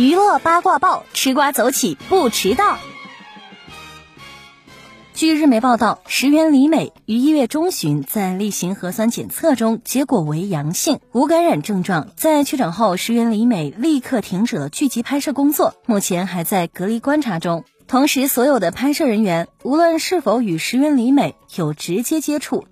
娱乐八卦报，吃瓜走起不迟到。据日媒报道，石原里美于一月中旬在例行核酸检测中结果为阳性，无感染症状。在确诊后，石原里美立刻停止了剧集拍摄工作，目前还在隔离观察中。同时，所有的拍摄人员，无论是否与石原里美有直接接触，